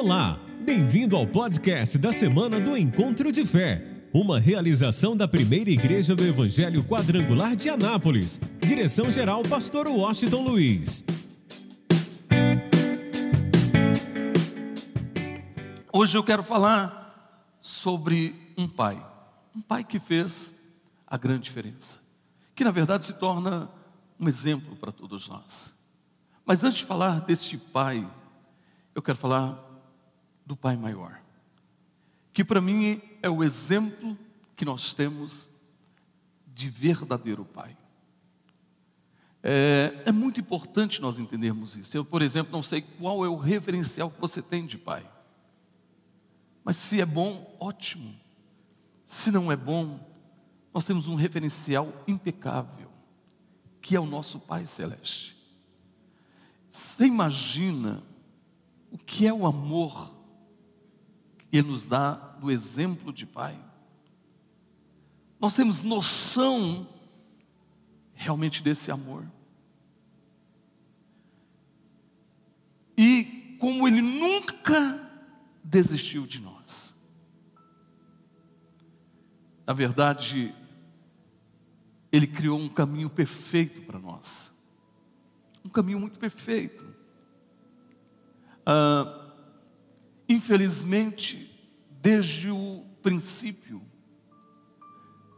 Olá, bem-vindo ao podcast da semana do Encontro de Fé, uma realização da primeira igreja do Evangelho Quadrangular de Anápolis. Direção-geral, Pastor Washington Luiz. Hoje eu quero falar sobre um pai, um pai que fez a grande diferença, que na verdade se torna um exemplo para todos nós. Mas antes de falar deste pai, eu quero falar do Pai Maior, que para mim é o exemplo que nós temos de verdadeiro Pai. É, é, muito importante nós entendermos isso. Eu, por exemplo, não sei qual é o referencial que você tem de Pai, mas se é bom, ótimo. Se não é bom, nós temos um referencial impecável, que é o nosso Pai Celeste. Você imagina o que é o amor ele nos dá do exemplo de pai. Nós temos noção realmente desse amor. E como ele nunca desistiu de nós. Na verdade, ele criou um caminho perfeito para nós. Um caminho muito perfeito. Ah, Infelizmente, desde o princípio,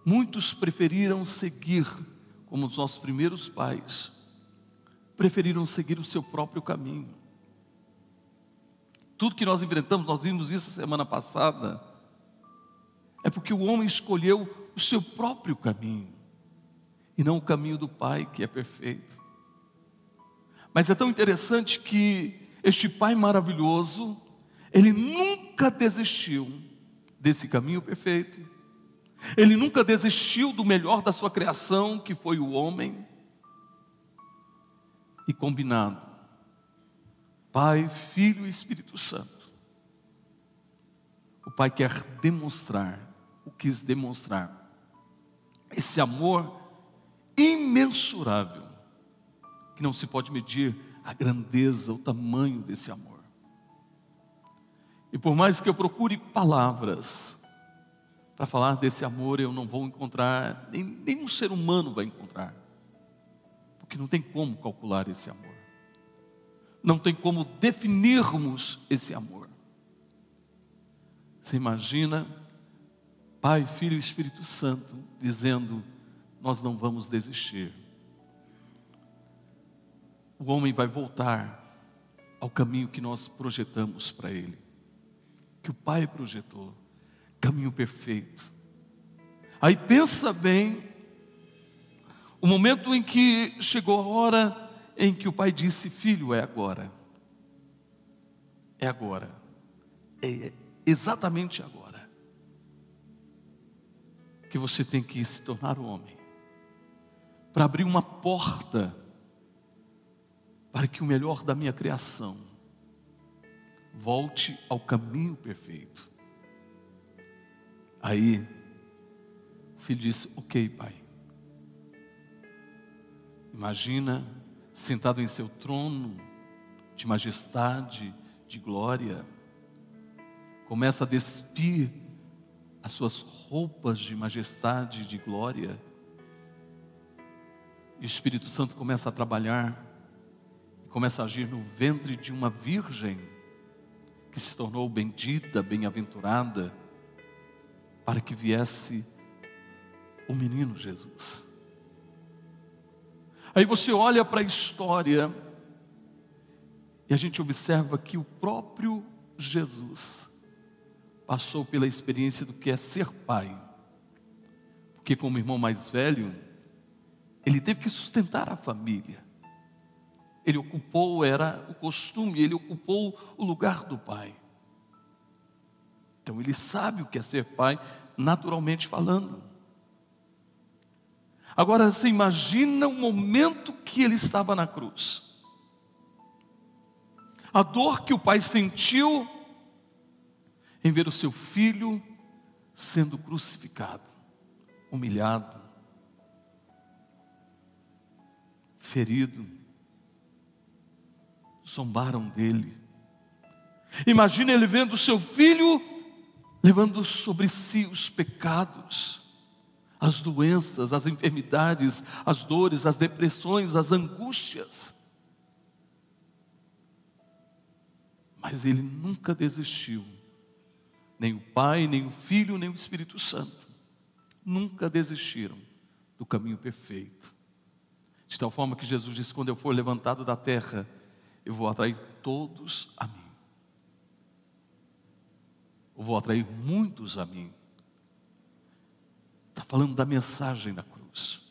muitos preferiram seguir, como os nossos primeiros pais, preferiram seguir o seu próprio caminho. Tudo que nós enfrentamos, nós vimos isso semana passada, é porque o homem escolheu o seu próprio caminho e não o caminho do Pai que é perfeito. Mas é tão interessante que este Pai maravilhoso, ele nunca desistiu desse caminho perfeito. Ele nunca desistiu do melhor da sua criação, que foi o homem. E combinado, Pai, Filho e Espírito Santo. O Pai quer demonstrar, o quis demonstrar, esse amor imensurável, que não se pode medir a grandeza, o tamanho desse amor. E por mais que eu procure palavras para falar desse amor, eu não vou encontrar, nem nenhum ser humano vai encontrar, porque não tem como calcular esse amor, não tem como definirmos esse amor. Você imagina Pai, Filho e Espírito Santo dizendo: Nós não vamos desistir. O homem vai voltar ao caminho que nós projetamos para ele que o Pai projetou, caminho perfeito. Aí pensa bem, o momento em que chegou a hora em que o Pai disse: Filho, é agora. É agora. É exatamente agora. Que você tem que se tornar homem. Para abrir uma porta para que o melhor da minha criação volte ao caminho perfeito. Aí, o filho disse: Ok, pai. Imagina sentado em seu trono de majestade, de glória, começa a despir as suas roupas de majestade, de glória, e o Espírito Santo começa a trabalhar, começa a agir no ventre de uma virgem que se tornou bendita, bem-aventurada, para que viesse o menino Jesus. Aí você olha para a história e a gente observa que o próprio Jesus passou pela experiência do que é ser pai. Porque, como irmão mais velho, ele teve que sustentar a família. Ele ocupou, era o costume, ele ocupou o lugar do pai. Então ele sabe o que é ser pai, naturalmente falando. Agora você imagina o momento que ele estava na cruz. A dor que o pai sentiu em ver o seu filho sendo crucificado, humilhado, ferido zombaram dele. Imagina ele vendo seu filho levando sobre si os pecados, as doenças, as enfermidades, as dores, as depressões, as angústias. Mas ele nunca desistiu, nem o Pai, nem o Filho, nem o Espírito Santo, nunca desistiram do caminho perfeito. De tal forma que Jesus disse: quando eu for levantado da terra, eu vou atrair todos a mim. Eu vou atrair muitos a mim. Está falando da mensagem da cruz.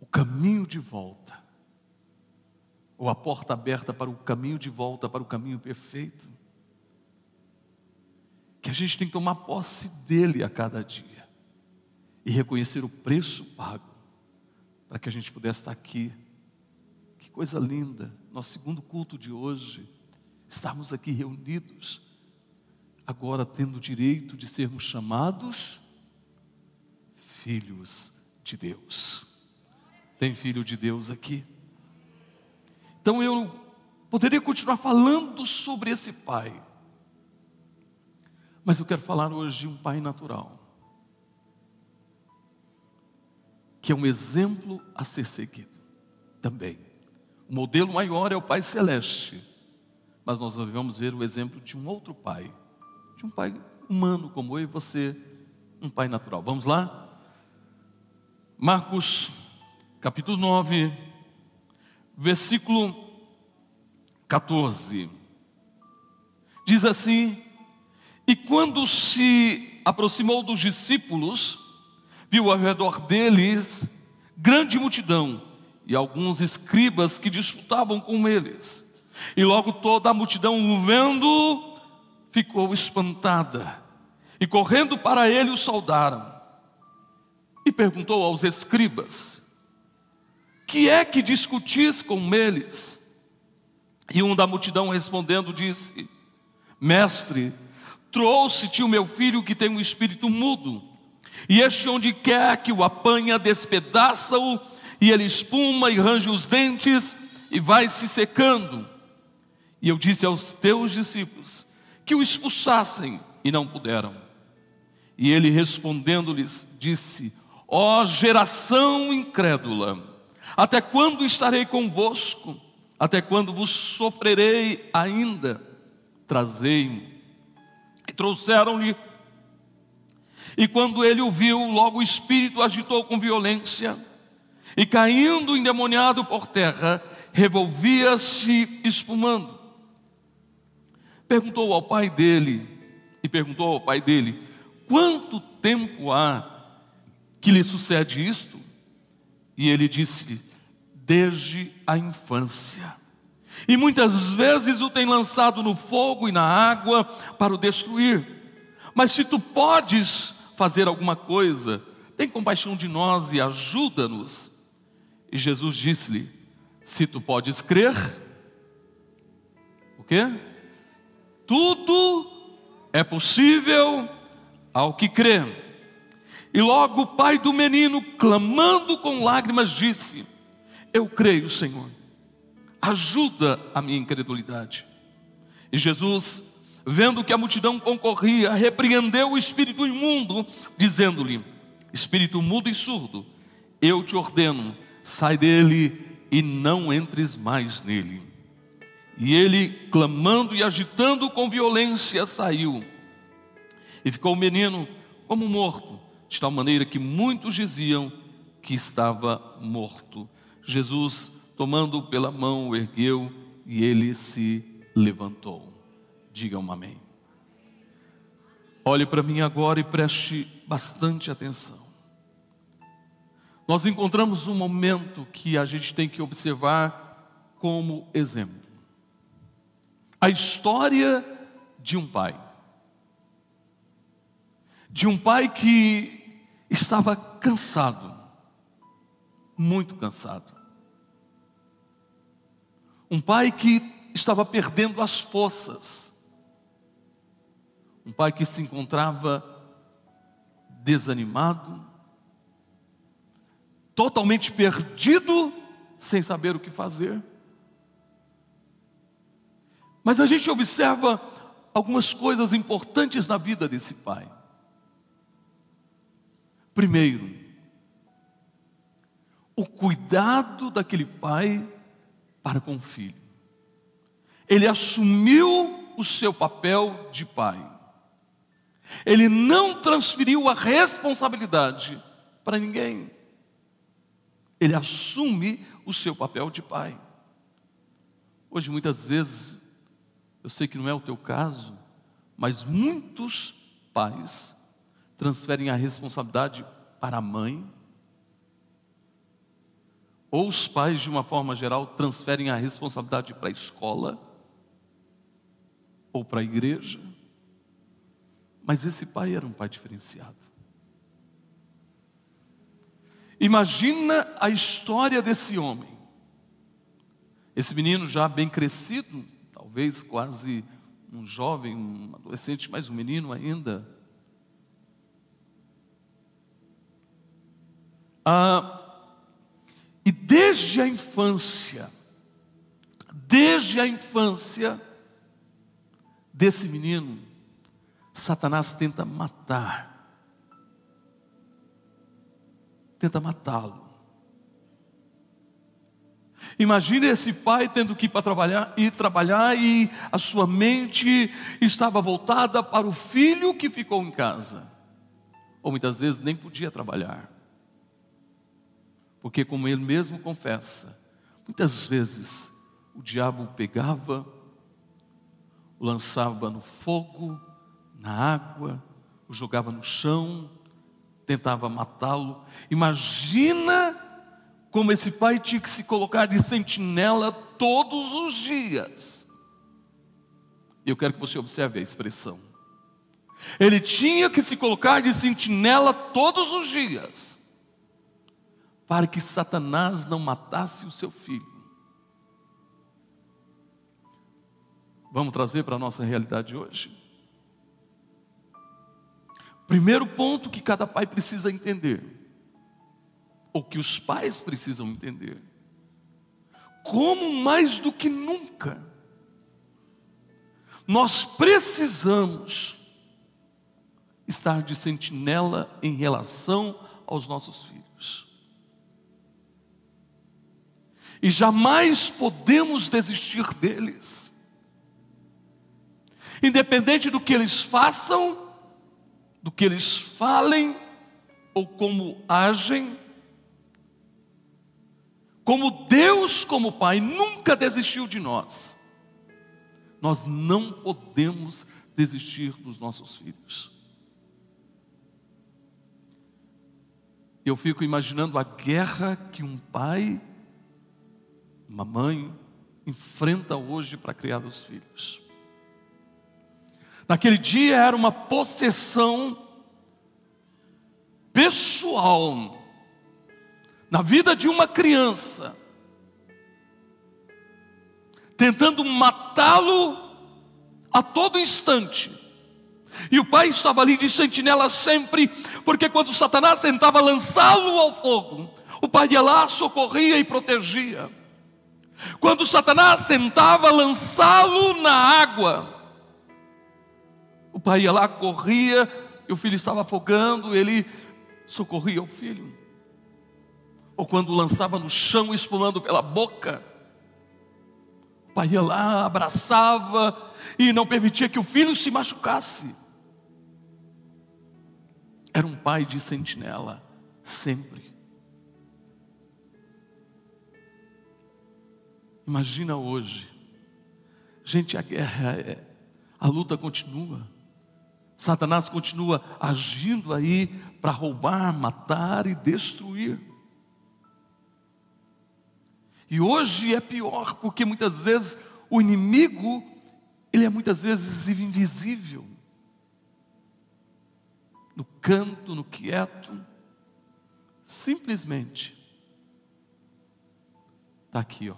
O caminho de volta. Ou a porta aberta para o caminho de volta, para o caminho perfeito. Que a gente tem que tomar posse dele a cada dia. E reconhecer o preço pago. Para que a gente pudesse estar aqui. Coisa linda. Nosso segundo culto de hoje. Estarmos aqui reunidos agora tendo o direito de sermos chamados filhos de Deus. Tem filho de Deus aqui? Então eu poderia continuar falando sobre esse pai, mas eu quero falar hoje de um pai natural, que é um exemplo a ser seguido também. O modelo maior é o Pai Celeste, mas nós vamos ver o exemplo de um outro pai de um pai humano como eu e você, um pai natural. Vamos lá? Marcos, capítulo 9, versículo 14. Diz assim: E quando se aproximou dos discípulos, viu ao redor deles grande multidão e alguns escribas que disputavam com eles. E logo toda a multidão, vendo, ficou espantada e correndo para ele o saudaram. E perguntou aos escribas: Que é que discutis com eles? E um da multidão respondendo disse: Mestre, trouxe-te o meu filho que tem um espírito mudo, e este onde quer que o apanha, despedaça-o, e ele espuma e range os dentes e vai se secando. E eu disse aos teus discípulos: que o expulsassem e não puderam. E ele respondendo-lhes disse: Ó oh, geração incrédula, até quando estarei convosco? Até quando vos sofrerei ainda? Trazei-me. E trouxeram-lhe. E quando ele o viu, logo o espírito agitou com violência, e caindo endemoniado por terra, revolvia-se espumando perguntou ao pai dele, e perguntou ao pai dele: Quanto tempo há que lhe sucede isto? E ele disse: Desde a infância. E muitas vezes o tem lançado no fogo e na água para o destruir. Mas se tu podes fazer alguma coisa, tem compaixão de nós e ajuda-nos. E Jesus disse-lhe: Se tu podes crer, o quê? Tudo é possível ao que crê. E logo o pai do menino, clamando com lágrimas, disse: Eu creio, Senhor, ajuda a minha incredulidade. E Jesus, vendo que a multidão concorria, repreendeu o espírito imundo, dizendo-lhe: Espírito mudo e surdo, eu te ordeno, sai dele e não entres mais nele. E ele, clamando e agitando com violência, saiu. E ficou o menino como morto, de tal maneira que muitos diziam que estava morto. Jesus, tomando pela mão, o ergueu e ele se levantou. Diga um amém. Olhe para mim agora e preste bastante atenção. Nós encontramos um momento que a gente tem que observar como exemplo a história de um pai. De um pai que estava cansado, muito cansado. Um pai que estava perdendo as forças. Um pai que se encontrava desanimado, totalmente perdido, sem saber o que fazer. Mas a gente observa algumas coisas importantes na vida desse pai. Primeiro, o cuidado daquele pai para com o filho. Ele assumiu o seu papel de pai. Ele não transferiu a responsabilidade para ninguém. Ele assume o seu papel de pai. Hoje, muitas vezes, eu sei que não é o teu caso, mas muitos pais transferem a responsabilidade para a mãe, ou os pais, de uma forma geral, transferem a responsabilidade para a escola ou para a igreja. Mas esse pai era um pai diferenciado. Imagina a história desse homem. Esse menino já bem crescido, talvez quase um jovem, um adolescente, mas um menino ainda. Ah, e desde a infância, desde a infância desse menino, Satanás tenta matar, tenta matá-lo. Imagine esse pai tendo que ir para trabalhar, ir trabalhar e a sua mente estava voltada para o filho que ficou em casa. Ou muitas vezes nem podia trabalhar. Porque como ele mesmo confessa, muitas vezes o diabo o pegava, o lançava no fogo, na água, o jogava no chão, tentava matá-lo. Imagina como esse pai tinha que se colocar de sentinela todos os dias. Eu quero que você observe a expressão. Ele tinha que se colocar de sentinela todos os dias, para que Satanás não matasse o seu filho. Vamos trazer para a nossa realidade hoje? Primeiro ponto que cada pai precisa entender, ou que os pais precisam entender, como mais do que nunca, nós precisamos estar de sentinela em relação aos nossos filhos. E jamais podemos desistir deles, independente do que eles façam do que eles falem ou como agem. Como Deus, como Pai, nunca desistiu de nós, nós não podemos desistir dos nossos filhos. Eu fico imaginando a guerra que um pai, uma mãe, enfrenta hoje para criar os filhos. Naquele dia era uma possessão pessoal na vida de uma criança, tentando matá-lo a todo instante. E o pai estava ali de sentinela sempre, porque quando Satanás tentava lançá-lo ao fogo, o pai ia lá, socorria e protegia. Quando Satanás tentava lançá-lo na água, pai ia lá, corria, e o filho estava afogando, ele socorria o filho. Ou quando lançava no chão, espumando pela boca, o pai ia lá, abraçava e não permitia que o filho se machucasse. Era um pai de sentinela, sempre. Imagina hoje, gente, a guerra é, a luta continua. Satanás continua agindo aí para roubar, matar e destruir. E hoje é pior, porque muitas vezes o inimigo, ele é muitas vezes invisível. No canto, no quieto, simplesmente está aqui, ó.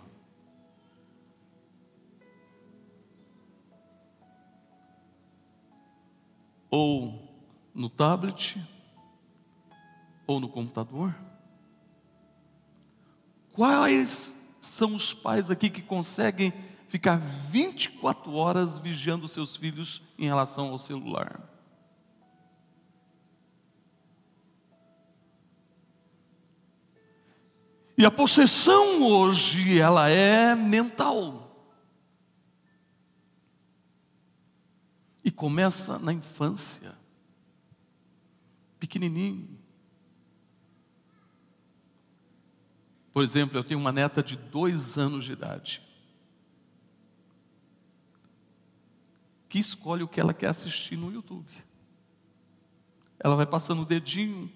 Ou no tablet, ou no computador? Quais são os pais aqui que conseguem ficar 24 horas vigiando seus filhos em relação ao celular. E a possessão hoje, ela é mental. E começa na infância, pequenininho. Por exemplo, eu tenho uma neta de dois anos de idade, que escolhe o que ela quer assistir no YouTube. Ela vai passando o dedinho,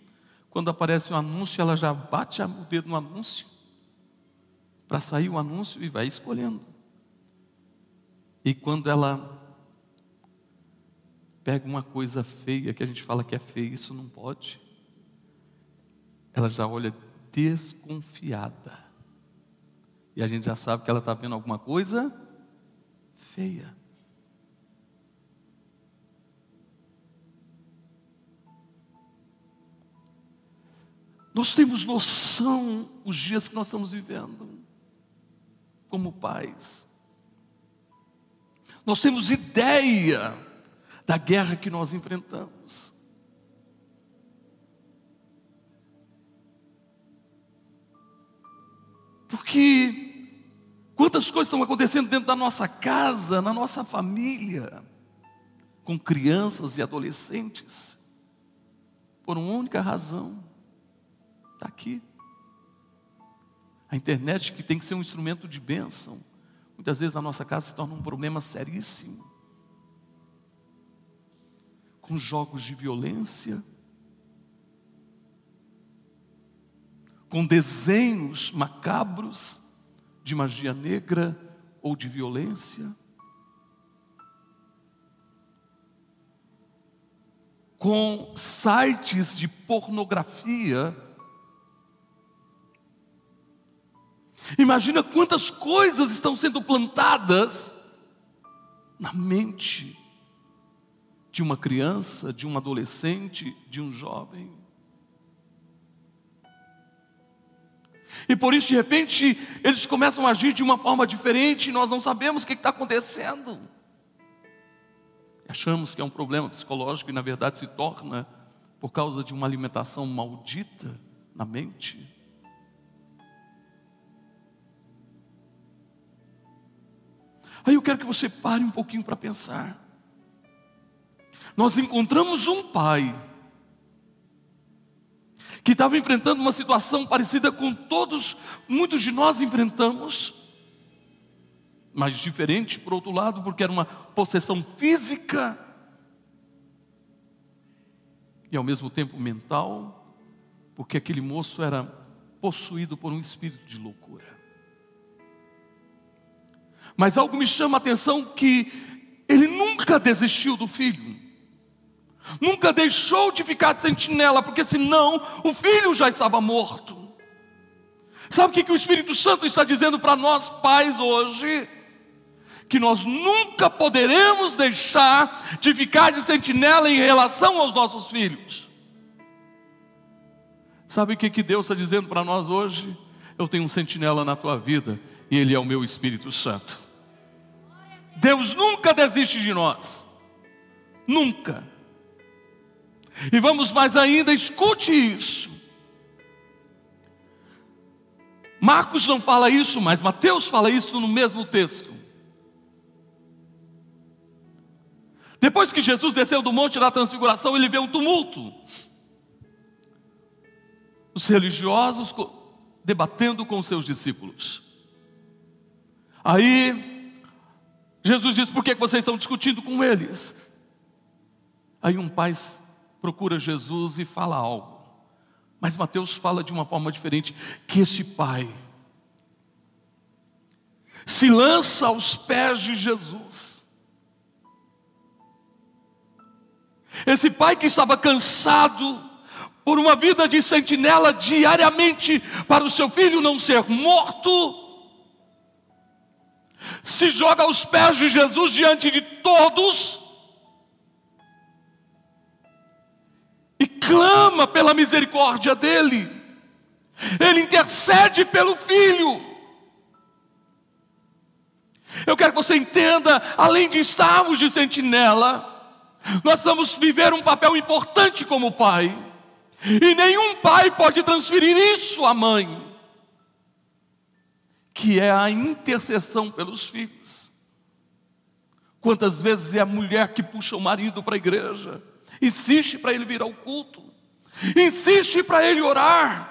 quando aparece um anúncio, ela já bate o dedo no anúncio, para sair o anúncio e vai escolhendo. E quando ela pega uma coisa feia, que a gente fala que é feia, isso não pode, ela já olha desconfiada. E a gente já sabe que ela está vendo alguma coisa feia. Nós temos noção os dias que nós estamos vivendo, como pais. Nós temos ideia da guerra que nós enfrentamos. Porque quantas coisas estão acontecendo dentro da nossa casa, na nossa família, com crianças e adolescentes, por uma única razão Está aqui. A internet, que tem que ser um instrumento de bênção, muitas vezes na nossa casa se torna um problema seríssimo. Com jogos de violência, com desenhos macabros de magia negra ou de violência. Com sites de pornografia Imagina quantas coisas estão sendo plantadas na mente de uma criança, de um adolescente, de um jovem. E por isso, de repente, eles começam a agir de uma forma diferente e nós não sabemos o que está acontecendo. Achamos que é um problema psicológico e, na verdade, se torna por causa de uma alimentação maldita na mente. Aí eu quero que você pare um pouquinho para pensar. Nós encontramos um pai que estava enfrentando uma situação parecida com todos, muitos de nós enfrentamos, mas diferente por outro lado, porque era uma possessão física e ao mesmo tempo mental, porque aquele moço era possuído por um espírito de loucura. Mas algo me chama a atenção que ele nunca desistiu do filho. Nunca deixou de ficar de sentinela, porque senão o filho já estava morto. Sabe o que, que o Espírito Santo está dizendo para nós, pais, hoje? Que nós nunca poderemos deixar de ficar de sentinela em relação aos nossos filhos. Sabe o que, que Deus está dizendo para nós hoje? Eu tenho um sentinela na tua vida e Ele é o meu Espírito Santo. Deus nunca desiste de nós. Nunca. E vamos mais ainda, escute isso. Marcos não fala isso, mas Mateus fala isso no mesmo texto. Depois que Jesus desceu do monte da transfiguração, ele vê um tumulto. Os religiosos debatendo com seus discípulos. Aí Jesus diz: por que vocês estão discutindo com eles? Aí um pai procura Jesus e fala algo. Mas Mateus fala de uma forma diferente: que esse pai se lança aos pés de Jesus. Esse pai que estava cansado por uma vida de sentinela diariamente para o seu filho não ser morto, se joga aos pés de Jesus diante de todos clama pela misericórdia dele. Ele intercede pelo filho. Eu quero que você entenda, além de estarmos de sentinela, nós vamos viver um papel importante como pai. E nenhum pai pode transferir isso à mãe, que é a intercessão pelos filhos. Quantas vezes é a mulher que puxa o marido para a igreja, insiste para ele vir ao culto, insiste para ele orar.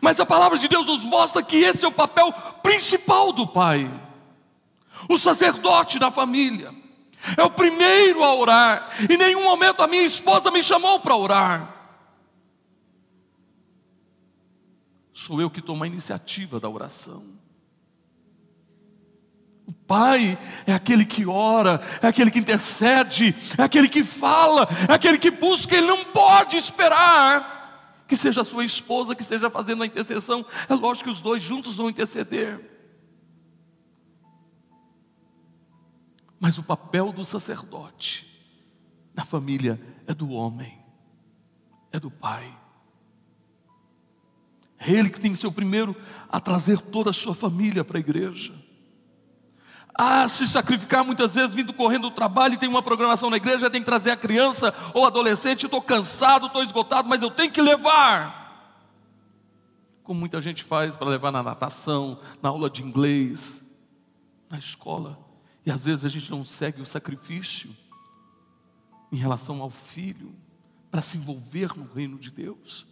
Mas a palavra de Deus nos mostra que esse é o papel principal do pai, o sacerdote da família é o primeiro a orar. Em nenhum momento a minha esposa me chamou para orar. Sou eu que tomo a iniciativa da oração. O pai é aquele que ora, é aquele que intercede, é aquele que fala, é aquele que busca, ele não pode esperar que seja a sua esposa que esteja fazendo a intercessão. É lógico que os dois juntos vão interceder. Mas o papel do sacerdote na família é do homem, é do pai. É ele que tem que ser o primeiro a trazer toda a sua família para a igreja. A se sacrificar muitas vezes vindo correndo do trabalho tem uma programação na igreja, tem que trazer a criança ou adolescente, estou cansado, estou esgotado, mas eu tenho que levar. Como muita gente faz para levar na natação, na aula de inglês, na escola. E às vezes a gente não segue o sacrifício em relação ao filho para se envolver no reino de Deus.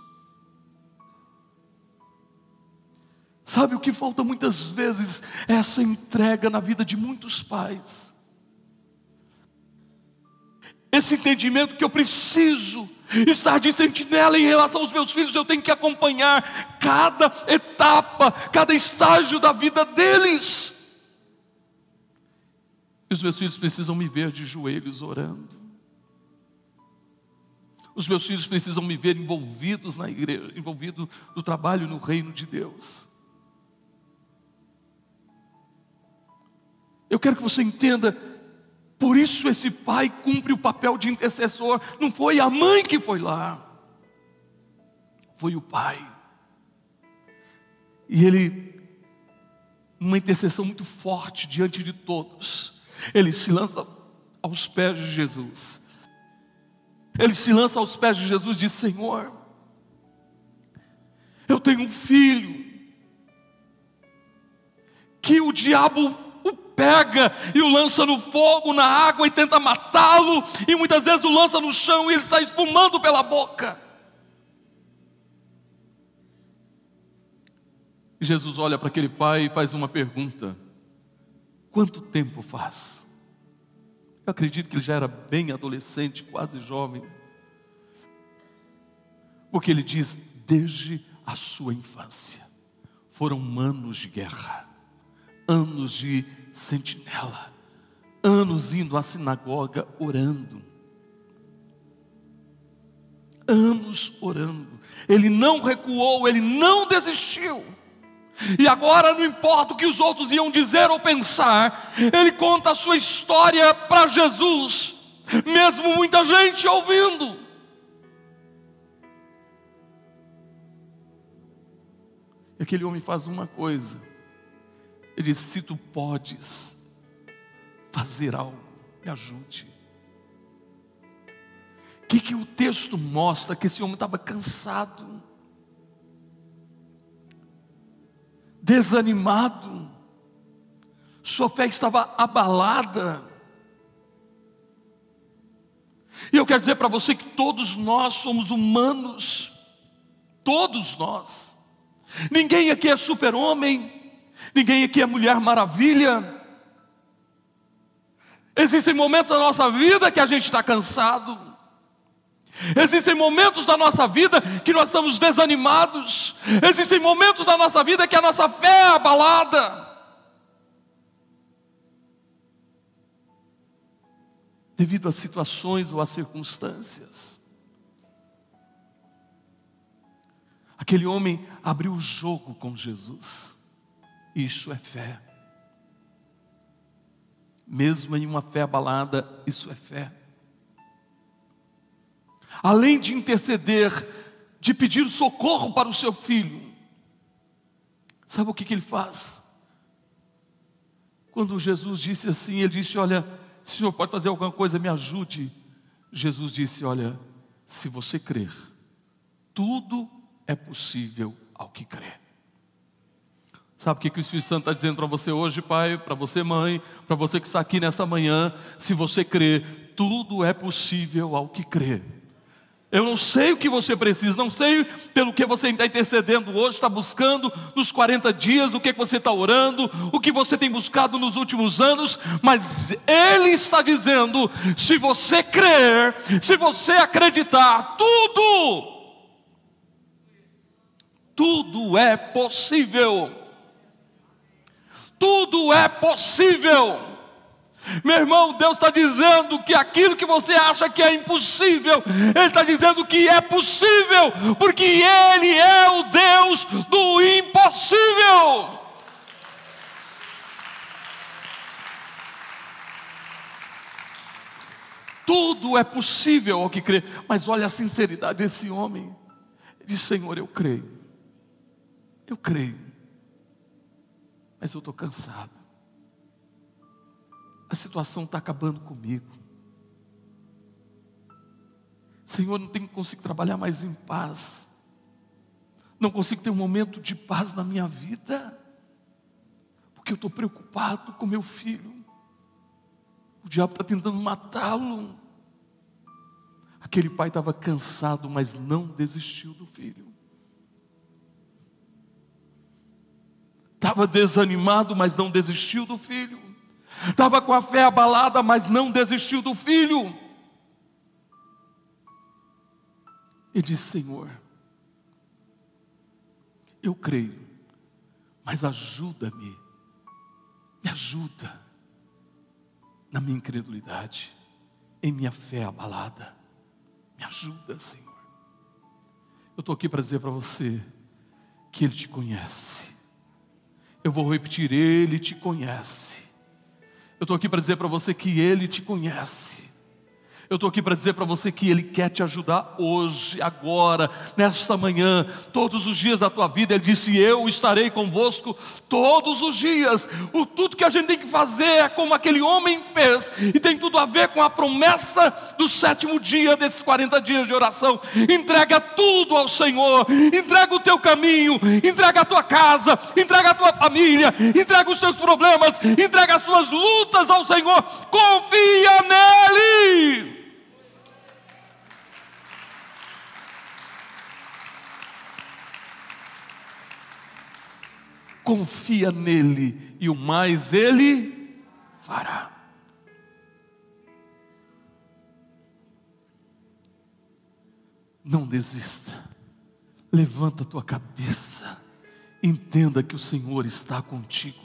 Sabe o que falta muitas vezes? Essa entrega na vida de muitos pais. Esse entendimento que eu preciso estar de sentinela em relação aos meus filhos, eu tenho que acompanhar cada etapa, cada estágio da vida deles os meus filhos precisam me ver de joelhos orando. Os meus filhos precisam me ver envolvidos na igreja, envolvido no trabalho no reino de Deus. Eu quero que você entenda, por isso esse pai cumpre o papel de intercessor. Não foi a mãe que foi lá, foi o pai. E ele, uma intercessão muito forte diante de todos, ele se lança aos pés de Jesus. Ele se lança aos pés de Jesus e diz: Senhor, eu tenho um filho que o diabo pega e o lança no fogo, na água e tenta matá-lo, e muitas vezes o lança no chão e ele sai espumando pela boca. E Jesus olha para aquele pai e faz uma pergunta: Quanto tempo faz? Eu acredito que ele já era bem adolescente, quase jovem. Porque ele diz: desde a sua infância foram anos de guerra, anos de sentinela, anos indo à sinagoga orando, anos orando. Ele não recuou, ele não desistiu. E agora não importa o que os outros iam dizer ou pensar, ele conta a sua história para Jesus, mesmo muita gente ouvindo. E aquele homem faz uma coisa, ele diz: Se tu podes fazer algo, me ajude. O que, que o texto mostra? Que esse homem estava cansado. desanimado, sua fé estava abalada. E eu quero dizer para você que todos nós somos humanos, todos nós. Ninguém aqui é super-homem, ninguém aqui é mulher maravilha. Existem momentos da nossa vida que a gente está cansado. Existem momentos da nossa vida que nós estamos desanimados. Existem momentos da nossa vida que a nossa fé é abalada. Devido a situações ou a circunstâncias. Aquele homem abriu o jogo com Jesus. Isso é fé. Mesmo em uma fé abalada, isso é fé além de interceder, de pedir socorro para o seu filho, sabe o que, que ele faz? Quando Jesus disse assim, ele disse: Olha, se o senhor pode fazer alguma coisa, me ajude. Jesus disse: Olha, se você crer, tudo é possível ao que crê. Sabe o que, que o Espírito Santo está dizendo para você hoje, pai, para você, mãe, para você que está aqui nesta manhã? Se você crer, tudo é possível ao que crê. Eu não sei o que você precisa, não sei pelo que você está intercedendo hoje, está buscando nos 40 dias, o que você está orando, o que você tem buscado nos últimos anos, mas Ele está dizendo: se você crer, se você acreditar, tudo, tudo é possível. Tudo é possível. Meu irmão, Deus está dizendo que aquilo que você acha que é impossível, Ele está dizendo que é possível, porque Ele é o Deus do impossível. Tudo é possível ao que crê, mas olha a sinceridade desse homem. Ele diz: Senhor, eu creio, eu creio, mas eu estou cansado a situação está acabando comigo. Senhor, não tenho consigo trabalhar mais em paz. Não consigo ter um momento de paz na minha vida. Porque eu estou preocupado com meu filho. O diabo está tentando matá-lo. Aquele pai estava cansado, mas não desistiu do filho. Estava desanimado, mas não desistiu do filho estava com a fé abalada, mas não desistiu do filho. E disse: Senhor, eu creio, mas ajuda-me, me ajuda na minha incredulidade, em minha fé abalada, me ajuda, Senhor. Eu estou aqui para dizer para você que Ele te conhece. Eu vou repetir: Ele te conhece. Eu estou aqui para dizer para você que Ele te conhece. Eu estou aqui para dizer para você que Ele quer te ajudar hoje, agora, nesta manhã, todos os dias da tua vida. Ele disse: Eu estarei convosco todos os dias. O tudo que a gente tem que fazer é como aquele homem fez, e tem tudo a ver com a promessa do sétimo dia desses 40 dias de oração. Entrega tudo ao Senhor, entrega o teu caminho, entrega a tua casa, entrega a tua família, entrega os teus problemas, entrega as suas lutas ao Senhor. Confia nele. Confia nele e o mais ele fará. Não desista, levanta a tua cabeça, entenda que o Senhor está contigo.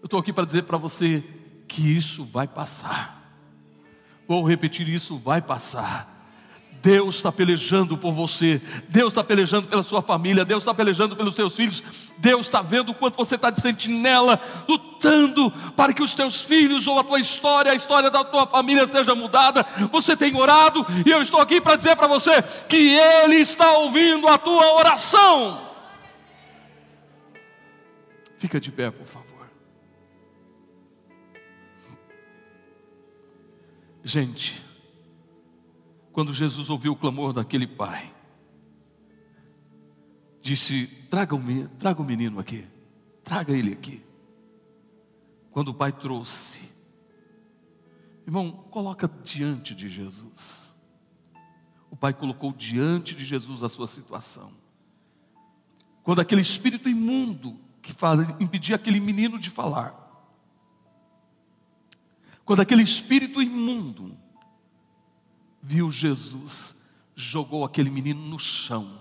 Eu estou aqui para dizer para você que isso vai passar. Vou repetir: isso vai passar. Deus está pelejando por você, Deus está pelejando pela sua família, Deus está pelejando pelos teus filhos, Deus está vendo o quanto você está de sentinela, lutando para que os teus filhos ou a tua história, a história da tua família seja mudada. Você tem orado e eu estou aqui para dizer para você que Ele está ouvindo a tua oração. Fica de pé, por favor. Gente, quando Jesus ouviu o clamor daquele pai, disse: traga o, traga o menino aqui, traga ele aqui. Quando o pai trouxe, irmão, coloca diante de Jesus. O pai colocou diante de Jesus a sua situação. Quando aquele espírito imundo que impedia aquele menino de falar, quando aquele espírito imundo viu Jesus, jogou aquele menino no chão.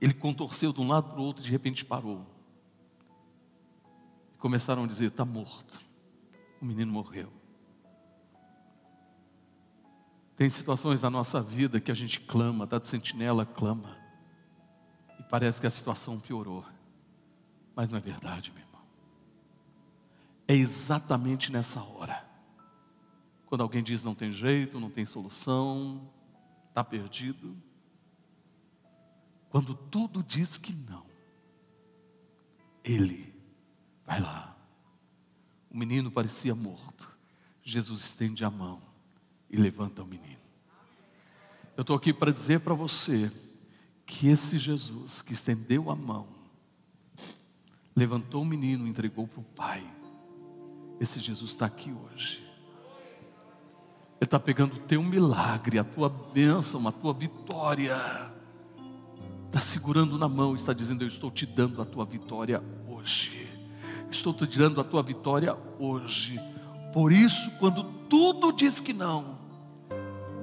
Ele contorceu de um lado para o outro e de repente parou. Começaram a dizer: está morto. O menino morreu. Tem situações na nossa vida que a gente clama, está de sentinela, clama. E parece que a situação piorou. Mas não é verdade, meu irmão. É exatamente nessa hora quando alguém diz não tem jeito, não tem solução, está perdido. Quando tudo diz que não, Ele vai lá O menino parecia morto. Jesus estende a mão e levanta o menino. Eu estou aqui para dizer para você que esse Jesus que estendeu a mão, levantou o menino, entregou para o Pai, esse Jesus está aqui hoje. Ele está pegando o teu milagre, a tua bênção, a tua vitória. Está segurando na mão, está dizendo: Eu estou te dando a tua vitória hoje. Estou te dando a tua vitória hoje. Por isso, quando tudo diz que não,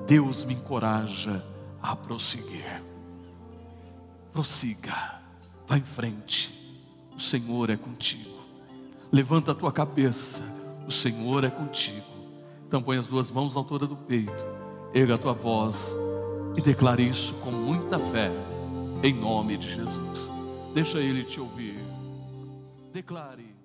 Deus me encoraja a prosseguir. Prossiga, vá em frente. O Senhor é contigo. Levanta a tua cabeça, o Senhor é contigo. Então põe as duas mãos na altura do peito, erga a tua voz e declare isso com muita fé, em nome de Jesus. Deixa Ele te ouvir. Declare.